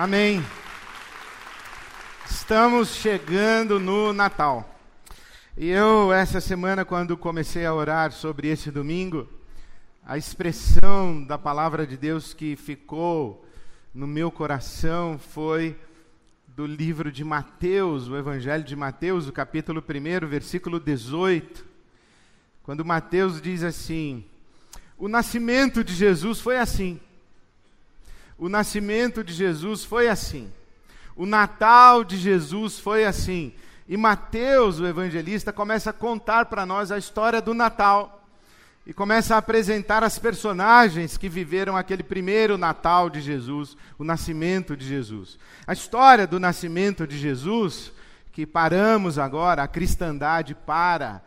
Amém. Estamos chegando no Natal. E eu, essa semana, quando comecei a orar sobre esse domingo, a expressão da palavra de Deus que ficou no meu coração foi do livro de Mateus, o Evangelho de Mateus, o capítulo 1, versículo 18, quando Mateus diz assim: O nascimento de Jesus foi assim. O nascimento de Jesus foi assim. O Natal de Jesus foi assim. E Mateus, o evangelista, começa a contar para nós a história do Natal. E começa a apresentar as personagens que viveram aquele primeiro Natal de Jesus, o nascimento de Jesus. A história do nascimento de Jesus, que paramos agora, a cristandade para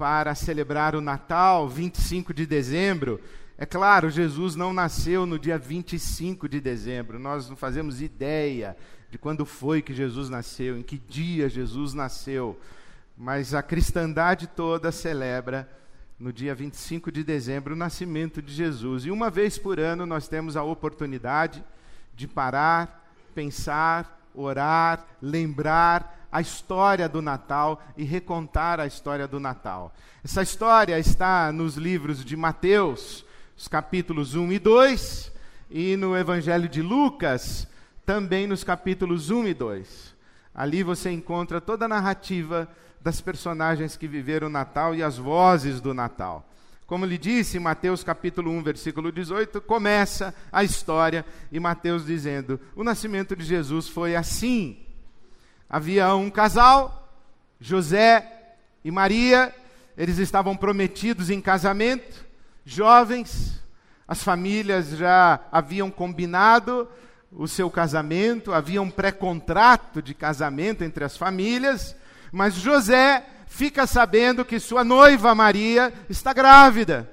para celebrar o Natal, 25 de dezembro, é claro, Jesus não nasceu no dia 25 de dezembro, nós não fazemos ideia de quando foi que Jesus nasceu, em que dia Jesus nasceu, mas a cristandade toda celebra no dia 25 de dezembro o nascimento de Jesus. E uma vez por ano nós temos a oportunidade de parar, pensar, orar, lembrar a história do Natal e recontar a história do Natal. Essa história está nos livros de Mateus, os capítulos 1 e 2, e no Evangelho de Lucas, também nos capítulos 1 e 2. Ali você encontra toda a narrativa das personagens que viveram o Natal e as vozes do Natal. Como lhe disse, Mateus capítulo 1, versículo 18, começa a história e Mateus dizendo: O nascimento de Jesus foi assim. Havia um casal, José e Maria, eles estavam prometidos em casamento jovens, as famílias já haviam combinado o seu casamento, havia um pré-contrato de casamento entre as famílias, mas José fica sabendo que sua noiva Maria está grávida.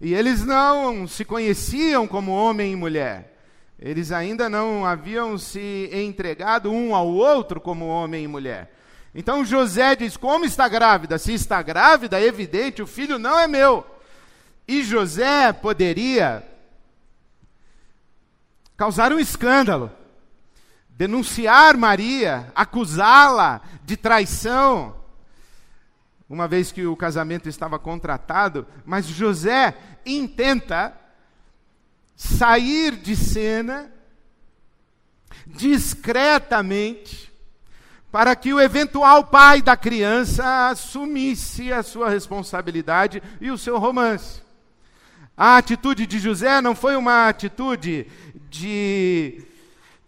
E eles não se conheciam como homem e mulher. Eles ainda não haviam se entregado um ao outro como homem e mulher. Então José diz: Como está grávida? Se está grávida, é evidente, o filho não é meu. E José poderia causar um escândalo, denunciar Maria, acusá-la de traição, uma vez que o casamento estava contratado, mas José intenta sair de cena discretamente para que o eventual pai da criança assumisse a sua responsabilidade e o seu romance. A atitude de José não foi uma atitude de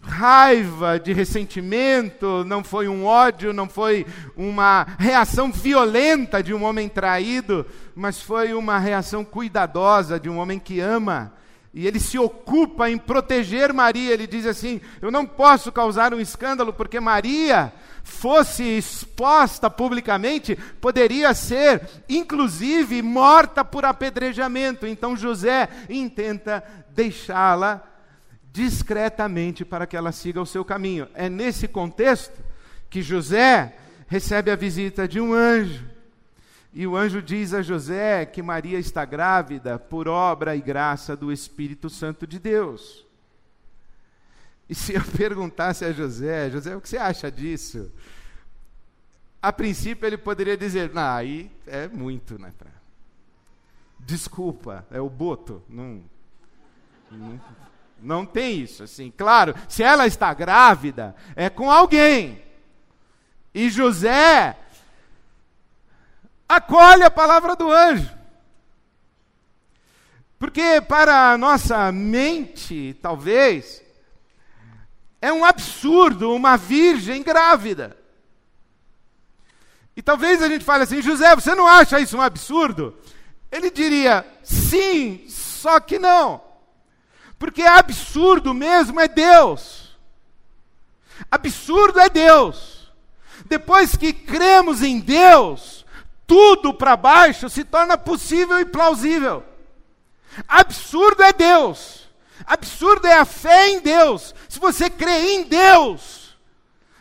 raiva, de ressentimento, não foi um ódio, não foi uma reação violenta de um homem traído, mas foi uma reação cuidadosa de um homem que ama. E ele se ocupa em proteger Maria. Ele diz assim: Eu não posso causar um escândalo, porque Maria fosse exposta publicamente, poderia ser, inclusive, morta por apedrejamento. Então José intenta deixá-la discretamente para que ela siga o seu caminho. É nesse contexto que José recebe a visita de um anjo. E o anjo diz a José que Maria está grávida por obra e graça do Espírito Santo de Deus. E se eu perguntasse a José, José, o que você acha disso? A princípio ele poderia dizer, não, aí é muito, né? Desculpa, é o boto, não, não, não tem isso, assim. Claro, se ela está grávida, é com alguém. E José acolhe a palavra do anjo. Porque para a nossa mente, talvez, é um absurdo uma virgem grávida. E talvez a gente fale assim, José, você não acha isso um absurdo? Ele diria, sim, só que não. Porque absurdo mesmo é Deus. Absurdo é Deus. Depois que cremos em Deus, tudo para baixo se torna possível e plausível. Absurdo é Deus. Absurdo é a fé em Deus. Se você crê em Deus,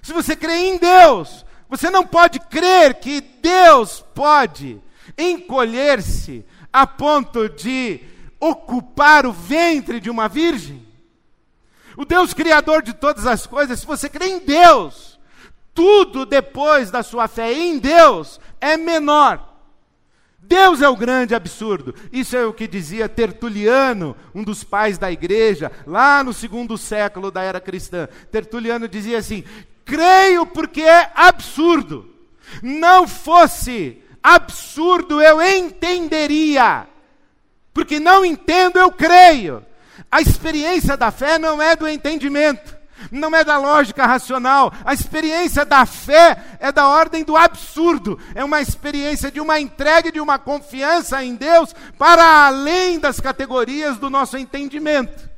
se você crê em Deus, você não pode crer que Deus pode encolher-se a ponto de ocupar o ventre de uma virgem. o Deus criador de todas as coisas, se você crê em Deus, tudo depois da sua fé em Deus é menor. Deus é o grande absurdo. Isso é o que dizia Tertuliano, um dos pais da igreja, lá no segundo século da era cristã. Tertuliano dizia assim: creio porque é absurdo. Não fosse absurdo, eu entenderia. Porque não entendo, eu creio. A experiência da fé não é do entendimento não é da lógica racional. A experiência da fé é da ordem do absurdo. É uma experiência de uma entrega, de uma confiança em Deus para além das categorias do nosso entendimento.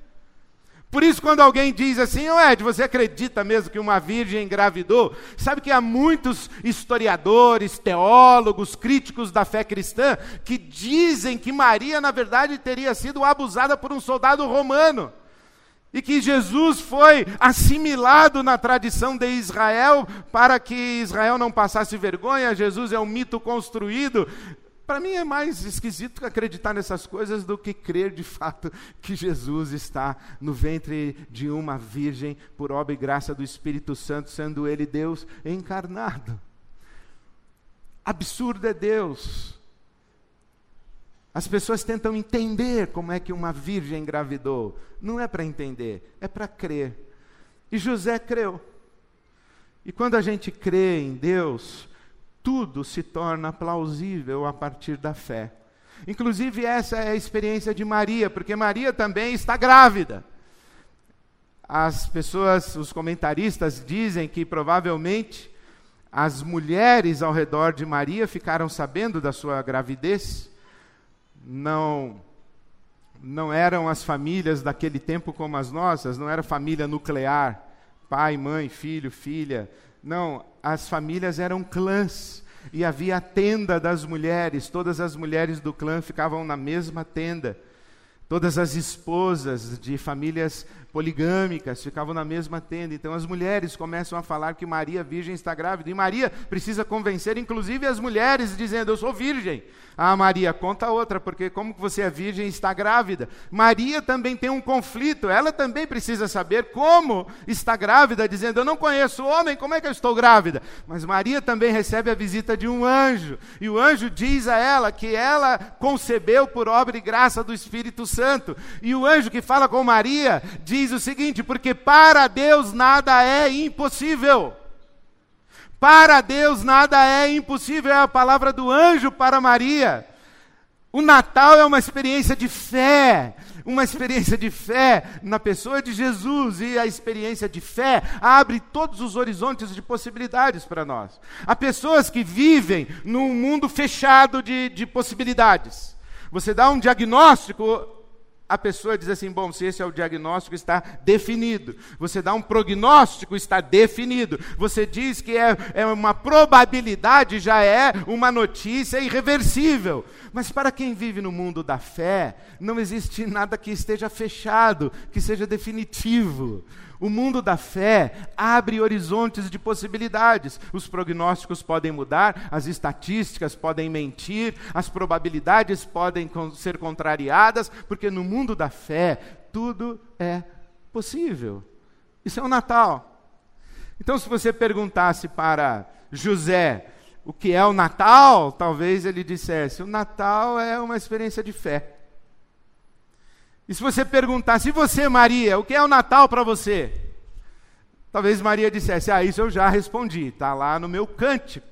Por isso, quando alguém diz assim, oh Ed, você acredita mesmo que uma virgem engravidou? Sabe que há muitos historiadores, teólogos, críticos da fé cristã que dizem que Maria, na verdade, teria sido abusada por um soldado romano. E que Jesus foi assimilado na tradição de Israel para que Israel não passasse vergonha. Jesus é um mito construído. Para mim é mais esquisito acreditar nessas coisas do que crer de fato que Jesus está no ventre de uma virgem por obra e graça do Espírito Santo, sendo ele Deus encarnado. Absurdo é Deus as pessoas tentam entender como é que uma virgem engravidou. Não é para entender, é para crer. E José creu. E quando a gente crê em Deus, tudo se torna plausível a partir da fé. Inclusive, essa é a experiência de Maria, porque Maria também está grávida. As pessoas, os comentaristas dizem que provavelmente as mulheres ao redor de Maria ficaram sabendo da sua gravidez não não eram as famílias daquele tempo como as nossas, não era família nuclear, pai, mãe, filho, filha. Não, as famílias eram clãs e havia a tenda das mulheres, todas as mulheres do clã ficavam na mesma tenda. Todas as esposas de famílias poligâmicas ficavam na mesma tenda. Então as mulheres começam a falar que Maria, virgem, está grávida. E Maria precisa convencer, inclusive, as mulheres, dizendo: Eu sou virgem. Ah, Maria, conta outra, porque como você é virgem e está grávida? Maria também tem um conflito, ela também precisa saber como está grávida, dizendo: Eu não conheço o homem, como é que eu estou grávida? Mas Maria também recebe a visita de um anjo, e o anjo diz a ela que ela concebeu por obra e graça do Espírito Santo. E o anjo que fala com Maria diz o seguinte: Porque para Deus nada é impossível. Para Deus nada é impossível, é a palavra do anjo para Maria. O Natal é uma experiência de fé, uma experiência de fé na pessoa de Jesus, e a experiência de fé abre todos os horizontes de possibilidades para nós. Há pessoas que vivem num mundo fechado de, de possibilidades. Você dá um diagnóstico, a pessoa diz assim: bom, se esse é o diagnóstico, está definido. Você dá um prognóstico, está definido. Você diz que é, é uma probabilidade, já é uma notícia irreversível. Mas para quem vive no mundo da fé, não existe nada que esteja fechado, que seja definitivo. O mundo da fé abre horizontes de possibilidades. Os prognósticos podem mudar, as estatísticas podem mentir, as probabilidades podem ser contrariadas, porque no mundo da fé tudo é possível. Isso é o Natal. Então, se você perguntasse para José o que é o Natal, talvez ele dissesse: o Natal é uma experiência de fé. E se você perguntasse, e você, Maria, o que é o Natal para você? Talvez Maria dissesse: Ah, isso eu já respondi, está lá no meu cântico.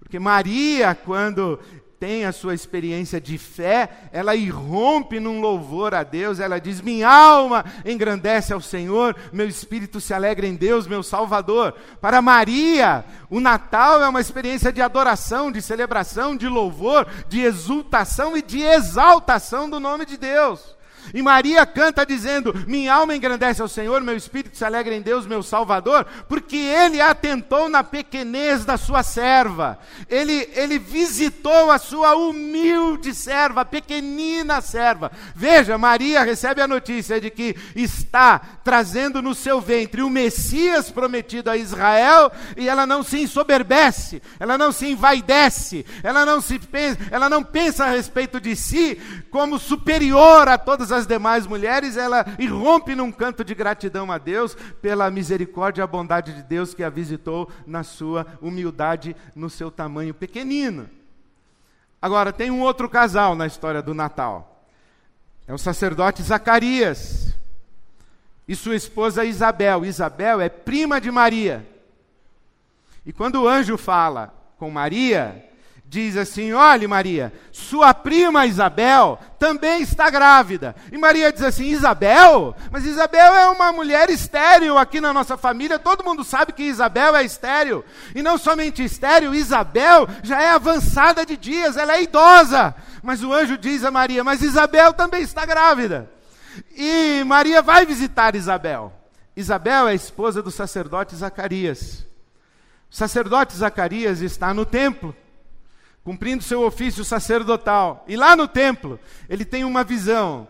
Porque Maria, quando tem a sua experiência de fé, ela irrompe num louvor a Deus, ela diz: Minha alma engrandece ao Senhor, meu espírito se alegra em Deus, meu Salvador. Para Maria, o Natal é uma experiência de adoração, de celebração, de louvor, de exultação e de exaltação do nome de Deus. E Maria canta dizendo: Minha alma engrandece ao Senhor, meu espírito se alegra em Deus, meu Salvador, porque Ele atentou na pequenez da sua serva, Ele, ele visitou a sua humilde serva, pequenina serva. Veja, Maria recebe a notícia de que está trazendo no seu ventre o Messias prometido a Israel, e ela não se ensoberbece, ela não se envaidece, ela não, se pensa, ela não pensa a respeito de si como superior a todas as demais mulheres, ela irrompe num canto de gratidão a Deus pela misericórdia e a bondade de Deus que a visitou na sua humildade, no seu tamanho pequenino. Agora, tem um outro casal na história do Natal. É o sacerdote Zacarias e sua esposa Isabel. Isabel é prima de Maria. E quando o anjo fala com Maria, diz assim: Olhe, Maria, sua prima Isabel também está grávida. E Maria diz assim: Isabel? Mas Isabel é uma mulher estéril aqui na nossa família. Todo mundo sabe que Isabel é estéril. E não somente estéril, Isabel já é avançada de dias, ela é idosa. Mas o anjo diz a Maria: Mas Isabel também está grávida. E Maria vai visitar Isabel. Isabel é a esposa do sacerdote Zacarias. O sacerdote Zacarias está no templo cumprindo seu ofício sacerdotal. E lá no templo, ele tem uma visão.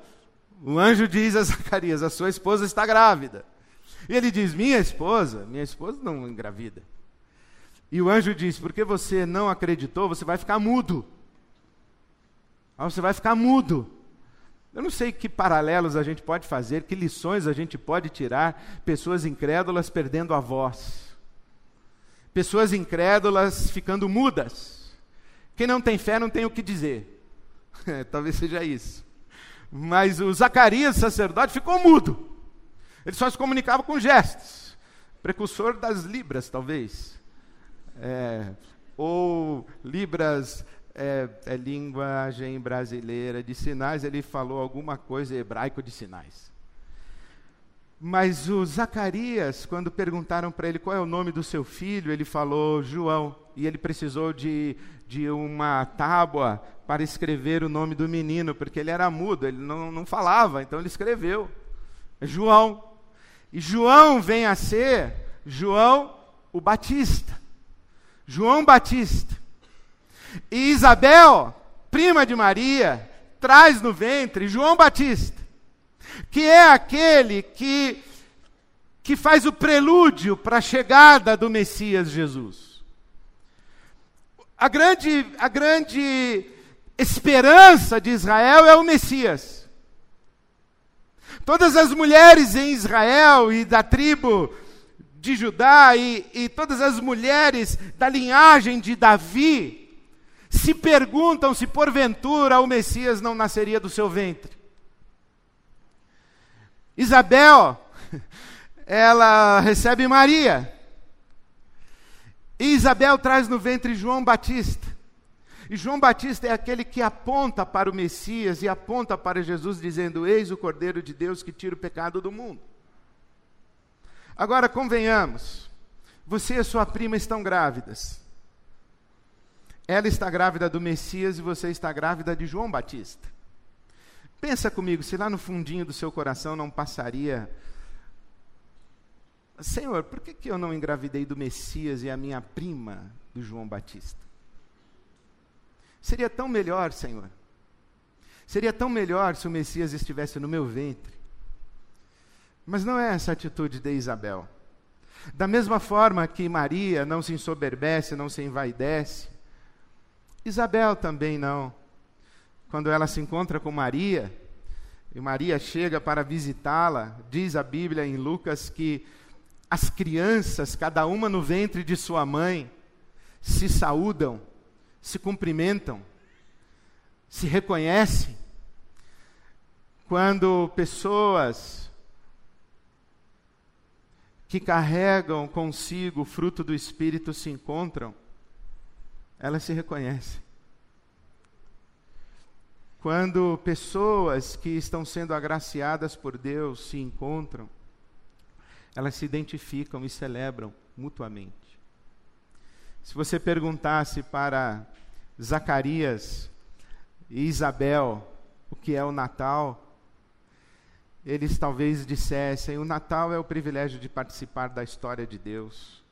O anjo diz a Zacarias: A sua esposa está grávida. E ele diz: Minha esposa? Minha esposa não engravida. E o anjo diz: Porque você não acreditou, você vai ficar mudo. Ah, você vai ficar mudo. Eu não sei que paralelos a gente pode fazer, que lições a gente pode tirar, pessoas incrédulas perdendo a voz, pessoas incrédulas ficando mudas. Quem não tem fé não tem o que dizer. É, talvez seja isso. Mas o Zacarias, sacerdote, ficou mudo. Ele só se comunicava com gestos. Precursor das Libras, talvez. É, ou Libras é, é, linguagem brasileira de sinais, ele falou alguma coisa hebraico de sinais. Mas o Zacarias, quando perguntaram para ele qual é o nome do seu filho, ele falou João. E ele precisou de de uma tábua para escrever o nome do menino, porque ele era mudo, ele não, não falava, então ele escreveu. É João. E João vem a ser João o Batista. João Batista. E Isabel, prima de Maria, traz no ventre João Batista, que é aquele que, que faz o prelúdio para a chegada do Messias Jesus. A grande, a grande esperança de Israel é o Messias. Todas as mulheres em Israel e da tribo de Judá e, e todas as mulheres da linhagem de Davi se perguntam se porventura o Messias não nasceria do seu ventre. Isabel, ela recebe Maria. E Isabel traz no ventre João Batista. E João Batista é aquele que aponta para o Messias e aponta para Jesus, dizendo: Eis o Cordeiro de Deus que tira o pecado do mundo. Agora, convenhamos, você e sua prima estão grávidas. Ela está grávida do Messias e você está grávida de João Batista. Pensa comigo, se lá no fundinho do seu coração não passaria Senhor, por que, que eu não engravidei do Messias e a minha prima do João Batista? Seria tão melhor, Senhor. Seria tão melhor se o Messias estivesse no meu ventre. Mas não é essa atitude de Isabel. Da mesma forma que Maria não se ensoberbece, não se envaidece, Isabel também não. Quando ela se encontra com Maria, e Maria chega para visitá-la, diz a Bíblia em Lucas que as crianças, cada uma no ventre de sua mãe, se saúdam, se cumprimentam, se reconhecem. Quando pessoas que carregam consigo o fruto do Espírito se encontram, elas se reconhecem. Quando pessoas que estão sendo agraciadas por Deus se encontram, elas se identificam e celebram mutuamente. Se você perguntasse para Zacarias e Isabel o que é o Natal, eles talvez dissessem: o Natal é o privilégio de participar da história de Deus.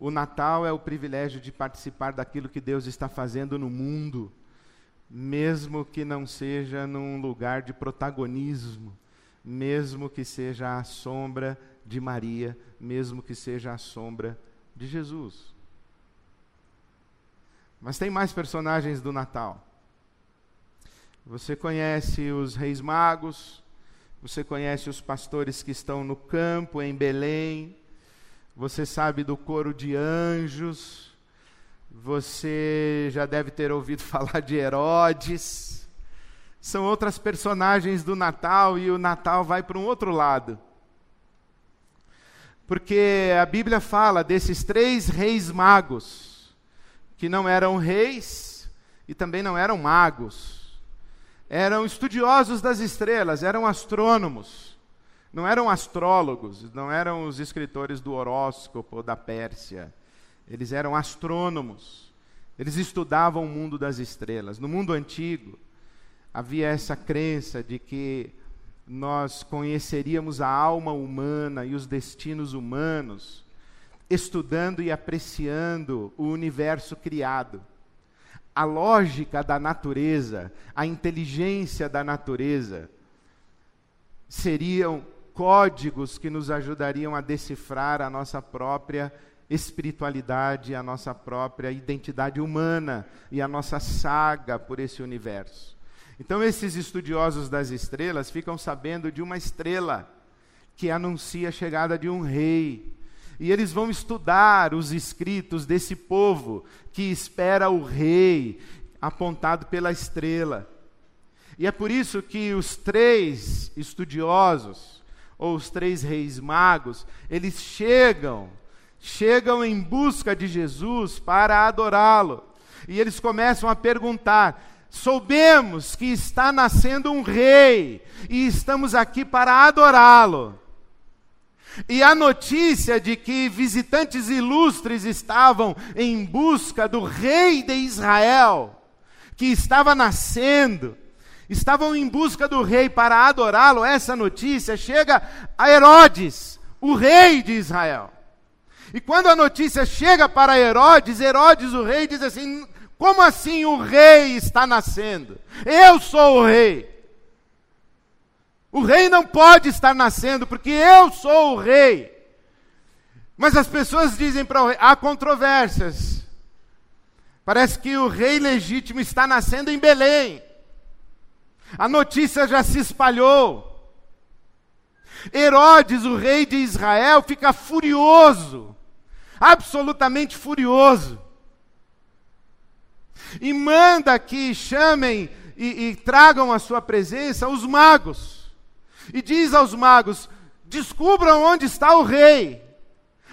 O Natal é o privilégio de participar daquilo que Deus está fazendo no mundo, mesmo que não seja num lugar de protagonismo mesmo que seja a sombra de Maria, mesmo que seja a sombra de Jesus. Mas tem mais personagens do Natal. Você conhece os reis magos, você conhece os pastores que estão no campo em Belém, você sabe do coro de anjos, você já deve ter ouvido falar de Herodes. São outras personagens do Natal e o Natal vai para um outro lado. Porque a Bíblia fala desses três reis magos, que não eram reis e também não eram magos eram estudiosos das estrelas, eram astrônomos, não eram astrólogos, não eram os escritores do horóscopo da Pérsia. Eles eram astrônomos. Eles estudavam o mundo das estrelas. No mundo antigo, havia essa crença de que nós conheceríamos a alma humana e os destinos humanos estudando e apreciando o universo criado a lógica da natureza, a inteligência da natureza, seriam códigos que nos ajudariam a decifrar a nossa própria espiritualidade, a nossa própria identidade humana e a nossa saga por esse universo. Então, esses estudiosos das estrelas ficam sabendo de uma estrela que anuncia a chegada de um rei, e eles vão estudar os escritos desse povo que espera o rei, apontado pela estrela. E é por isso que os três estudiosos, ou os três reis magos, eles chegam, chegam em busca de Jesus para adorá-lo. E eles começam a perguntar: soubemos que está nascendo um rei e estamos aqui para adorá-lo. E a notícia de que visitantes ilustres estavam em busca do rei de Israel, que estava nascendo, estavam em busca do rei para adorá-lo, essa notícia chega a Herodes, o rei de Israel. E quando a notícia chega para Herodes, Herodes, o rei, diz assim: Como assim o rei está nascendo? Eu sou o rei. O rei não pode estar nascendo, porque eu sou o rei. Mas as pessoas dizem para o rei, há controvérsias. Parece que o rei legítimo está nascendo em Belém. A notícia já se espalhou. Herodes, o rei de Israel, fica furioso, absolutamente furioso, e manda que chamem e, e tragam à sua presença os magos e diz aos magos: descubram onde está o rei.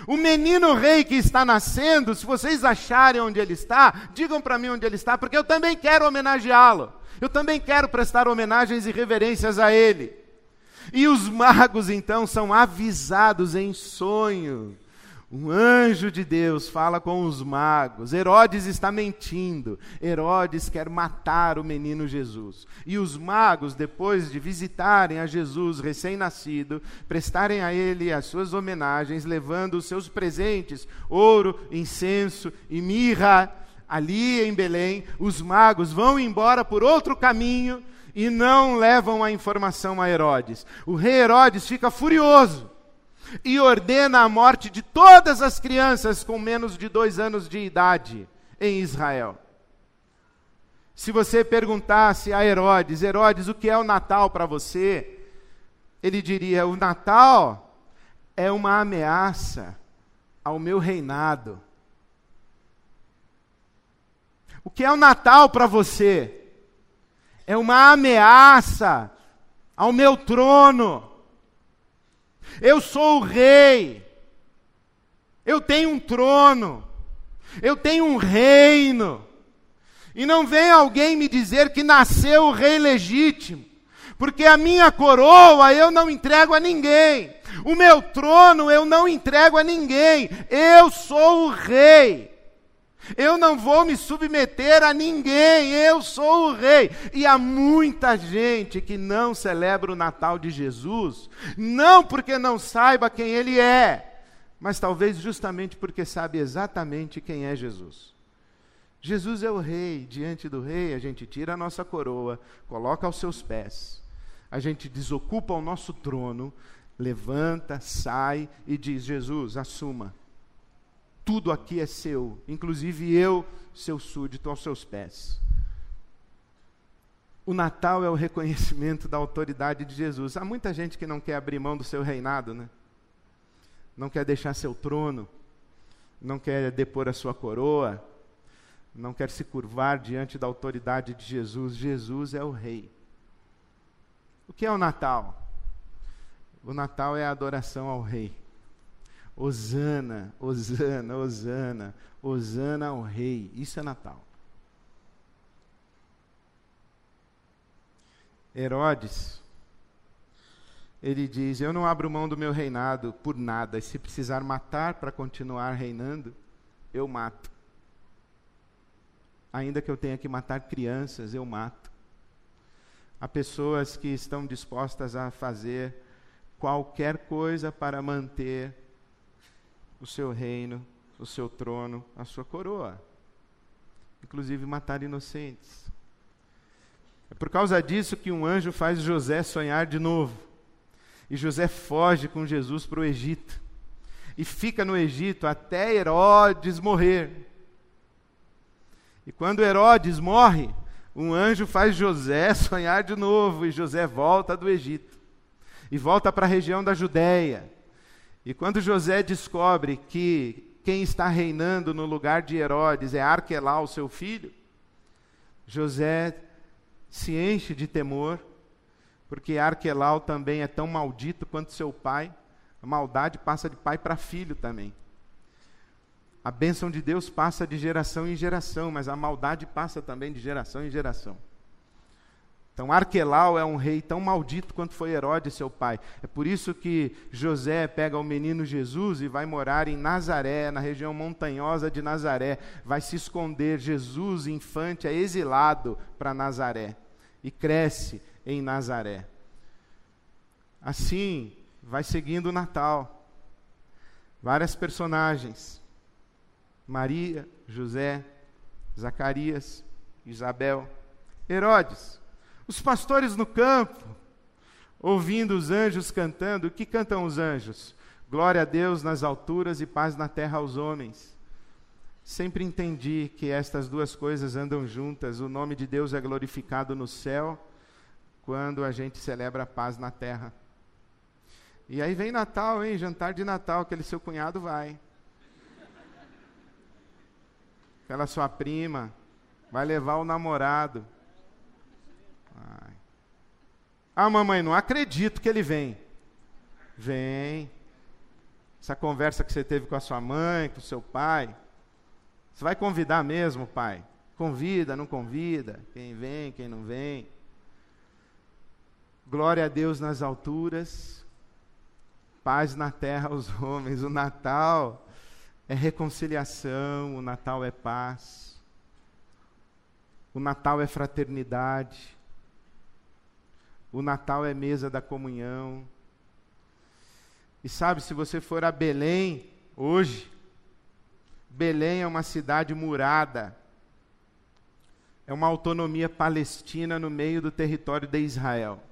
O menino rei que está nascendo, se vocês acharem onde ele está, digam para mim onde ele está, porque eu também quero homenageá-lo. Eu também quero prestar homenagens e reverências a ele. E os magos então são avisados em sonho um anjo de Deus fala com os magos. Herodes está mentindo. Herodes quer matar o menino Jesus. E os magos, depois de visitarem a Jesus recém-nascido, prestarem a ele as suas homenagens, levando os seus presentes, ouro, incenso e mirra, ali em Belém, os magos vão embora por outro caminho e não levam a informação a Herodes. O rei Herodes fica furioso e ordena a morte de todas as crianças com menos de dois anos de idade em Israel. Se você perguntasse a Herodes, Herodes, o que é o Natal para você? Ele diria: o Natal é uma ameaça ao meu reinado. O que é o Natal para você? É uma ameaça ao meu trono. Eu sou o rei. Eu tenho um trono. Eu tenho um reino. E não vem alguém me dizer que nasceu o rei legítimo, porque a minha coroa eu não entrego a ninguém. O meu trono eu não entrego a ninguém. Eu sou o rei. Eu não vou me submeter a ninguém, eu sou o rei. E há muita gente que não celebra o Natal de Jesus, não porque não saiba quem ele é, mas talvez justamente porque sabe exatamente quem é Jesus. Jesus é o rei, diante do rei a gente tira a nossa coroa, coloca aos seus pés, a gente desocupa o nosso trono, levanta, sai e diz: Jesus, assuma tudo aqui é seu, inclusive eu, seu súdito, aos seus pés. O Natal é o reconhecimento da autoridade de Jesus. Há muita gente que não quer abrir mão do seu reinado, né? Não quer deixar seu trono, não quer depor a sua coroa, não quer se curvar diante da autoridade de Jesus. Jesus é o rei. O que é o Natal? O Natal é a adoração ao rei. Osana, Osana, Osana, Osana ao rei. Isso é Natal. Herodes, ele diz: Eu não abro mão do meu reinado por nada, e se precisar matar para continuar reinando, eu mato. Ainda que eu tenha que matar crianças, eu mato. Há pessoas que estão dispostas a fazer qualquer coisa para manter o seu reino, o seu trono, a sua coroa, inclusive matar inocentes. É por causa disso que um anjo faz José sonhar de novo. E José foge com Jesus para o Egito. E fica no Egito até Herodes morrer. E quando Herodes morre, um anjo faz José sonhar de novo. E José volta do Egito. E volta para a região da Judéia. E quando José descobre que quem está reinando no lugar de Herodes é Arquelau, seu filho, José se enche de temor, porque Arquelau também é tão maldito quanto seu pai. A maldade passa de pai para filho também. A bênção de Deus passa de geração em geração, mas a maldade passa também de geração em geração. Então, Arquelau é um rei tão maldito quanto foi Herodes, seu pai. É por isso que José pega o menino Jesus e vai morar em Nazaré, na região montanhosa de Nazaré. Vai se esconder. Jesus, infante, é exilado para Nazaré e cresce em Nazaré. Assim, vai seguindo o Natal. Várias personagens: Maria, José, Zacarias, Isabel, Herodes, os pastores no campo, ouvindo os anjos cantando. O que cantam os anjos? Glória a Deus nas alturas e paz na terra aos homens. Sempre entendi que estas duas coisas andam juntas. O nome de Deus é glorificado no céu quando a gente celebra a paz na terra. E aí vem Natal, hein? Jantar de Natal, aquele seu cunhado vai. Aquela sua prima vai levar o namorado. Vai. Ah, mamãe, não acredito que ele vem. Vem. Essa conversa que você teve com a sua mãe, com o seu pai. Você vai convidar mesmo, pai? Convida, não convida? Quem vem, quem não vem? Glória a Deus nas alturas, paz na terra aos homens. O Natal é reconciliação, o Natal é paz, o Natal é fraternidade, o Natal é mesa da comunhão. E sabe, se você for a Belém hoje, Belém é uma cidade murada. É uma autonomia palestina no meio do território de Israel.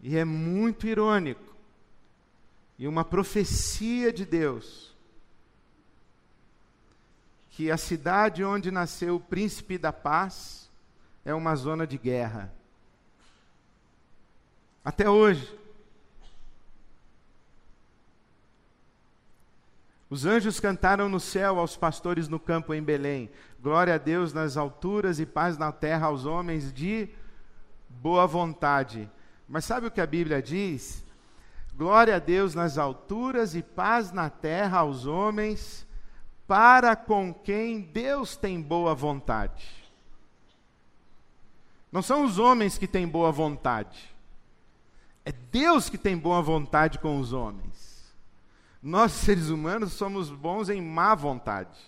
E é muito irônico. E uma profecia de Deus. Que a cidade onde nasceu o príncipe da paz é uma zona de guerra. Até hoje. Os anjos cantaram no céu aos pastores no campo em Belém. Glória a Deus nas alturas e paz na terra aos homens de boa vontade. Mas sabe o que a Bíblia diz? Glória a Deus nas alturas e paz na terra aos homens para com quem Deus tem boa vontade. Não são os homens que têm boa vontade. É Deus que tem boa vontade com os homens. Nós, seres humanos, somos bons em má vontade.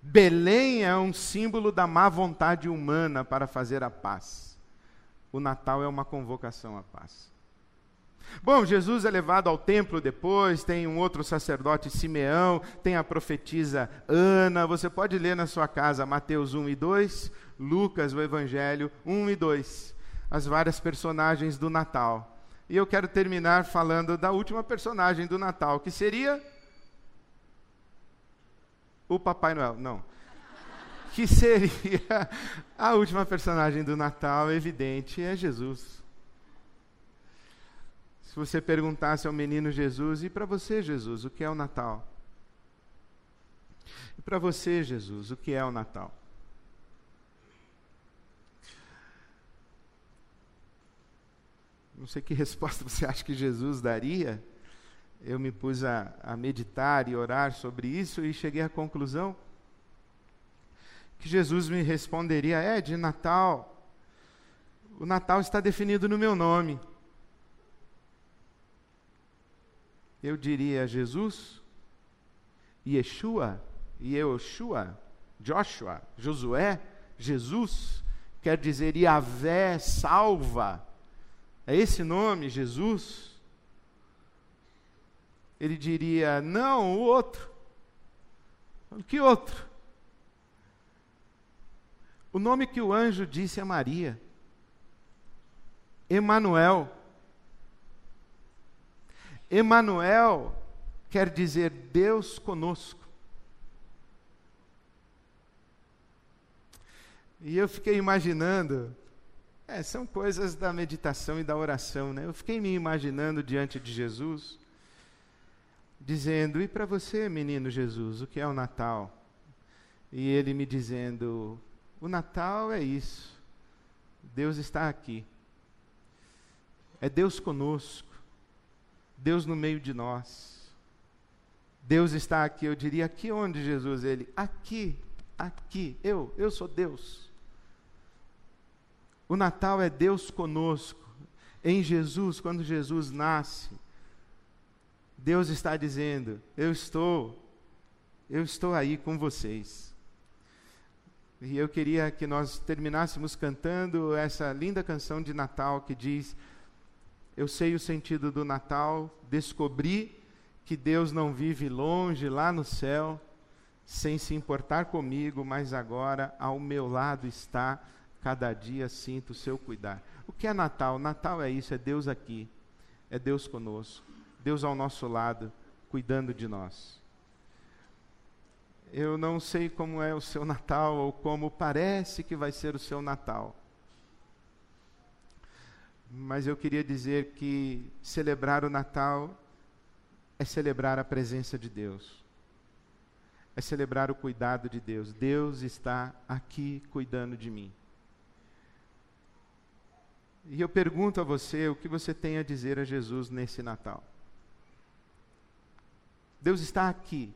Belém é um símbolo da má vontade humana para fazer a paz. O Natal é uma convocação à paz. Bom, Jesus é levado ao templo depois, tem um outro sacerdote, Simeão, tem a profetisa Ana. Você pode ler na sua casa Mateus 1 e 2, Lucas, o Evangelho 1 e 2, as várias personagens do Natal. E eu quero terminar falando da última personagem do Natal, que seria o Papai Noel. Não. que seria a última personagem do Natal, evidente, é Jesus. Se você perguntasse ao menino Jesus, e para você, Jesus, o que é o Natal? E para você, Jesus, o que é o Natal? Não sei que resposta você acha que Jesus daria. Eu me pus a, a meditar e orar sobre isso e cheguei à conclusão que Jesus me responderia: é de Natal. O Natal está definido no meu nome. Eu diria Jesus, Yeshua, Yehoshua, Joshua, Josué, Jesus, quer dizer Yahvé salva. É esse nome, Jesus? Ele diria: Não, o outro. Que outro? O nome que o anjo disse a Maria, Emanuel. Emanuel quer dizer Deus conosco. E eu fiquei imaginando, é, são coisas da meditação e da oração, né? Eu fiquei me imaginando diante de Jesus, dizendo: E para você, menino Jesus, o que é o Natal? E ele me dizendo: O Natal é isso. Deus está aqui. É Deus conosco. Deus no meio de nós. Deus está aqui. Eu diria: Aqui onde, Jesus? Ele: Aqui, aqui. Eu, eu sou Deus. O Natal é Deus conosco. Em Jesus, quando Jesus nasce, Deus está dizendo: Eu estou, eu estou aí com vocês. E eu queria que nós terminássemos cantando essa linda canção de Natal que diz: Eu sei o sentido do Natal, descobri que Deus não vive longe lá no céu, sem se importar comigo, mas agora ao meu lado está cada dia sinto o seu cuidar. O que é Natal? Natal é isso, é Deus aqui, é Deus conosco, Deus ao nosso lado, cuidando de nós. Eu não sei como é o seu Natal ou como parece que vai ser o seu Natal. Mas eu queria dizer que celebrar o Natal é celebrar a presença de Deus. É celebrar o cuidado de Deus. Deus está aqui cuidando de mim. E eu pergunto a você o que você tem a dizer a Jesus nesse Natal. Deus está aqui.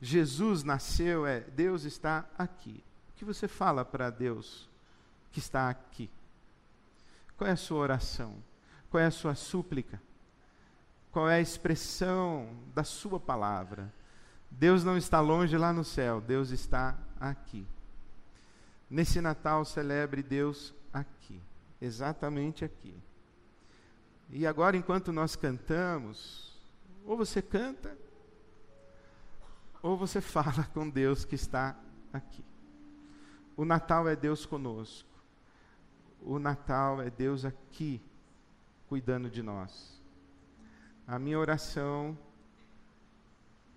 Jesus nasceu, é Deus está aqui. O que você fala para Deus que está aqui? Qual é a sua oração? Qual é a sua súplica? Qual é a expressão da sua palavra? Deus não está longe lá no céu, Deus está aqui. Nesse Natal, celebre Deus exatamente aqui. E agora, enquanto nós cantamos, ou você canta, ou você fala com Deus que está aqui. O Natal é Deus conosco. O Natal é Deus aqui, cuidando de nós. A minha oração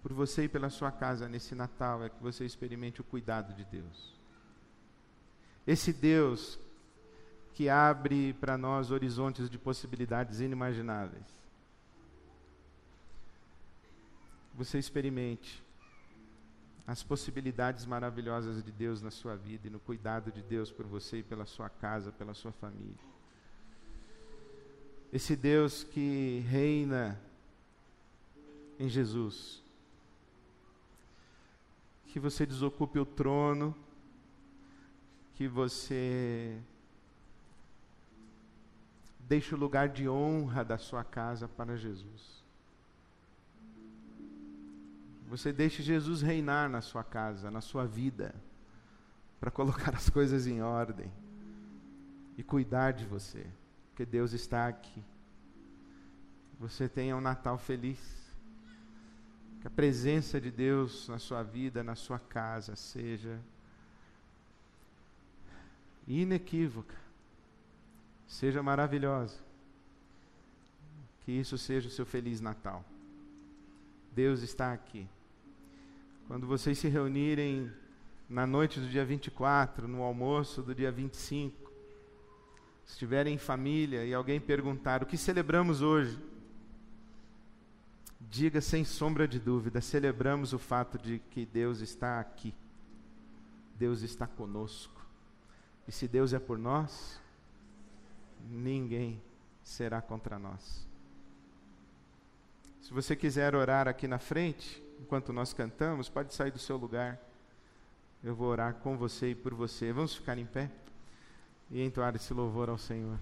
por você e pela sua casa nesse Natal é que você experimente o cuidado de Deus. Esse Deus que abre para nós horizontes de possibilidades inimagináveis. Você experimente as possibilidades maravilhosas de Deus na sua vida e no cuidado de Deus por você e pela sua casa, pela sua família. Esse Deus que reina em Jesus. Que você desocupe o trono, que você Deixe o lugar de honra da sua casa para Jesus. Você deixe Jesus reinar na sua casa, na sua vida, para colocar as coisas em ordem e cuidar de você, porque Deus está aqui. Você tenha um Natal feliz. Que a presença de Deus na sua vida, na sua casa, seja inequívoca seja maravilhosa. Que isso seja o seu feliz Natal. Deus está aqui. Quando vocês se reunirem na noite do dia 24, no almoço do dia 25, se estiverem em família e alguém perguntar o que celebramos hoje, diga sem sombra de dúvida: celebramos o fato de que Deus está aqui, Deus está conosco. E se Deus é por nós, ninguém será contra nós. Se você quiser orar aqui na frente, enquanto nós cantamos, pode sair do seu lugar. Eu vou orar com você e por você. Vamos ficar em pé e entoar esse louvor ao Senhor.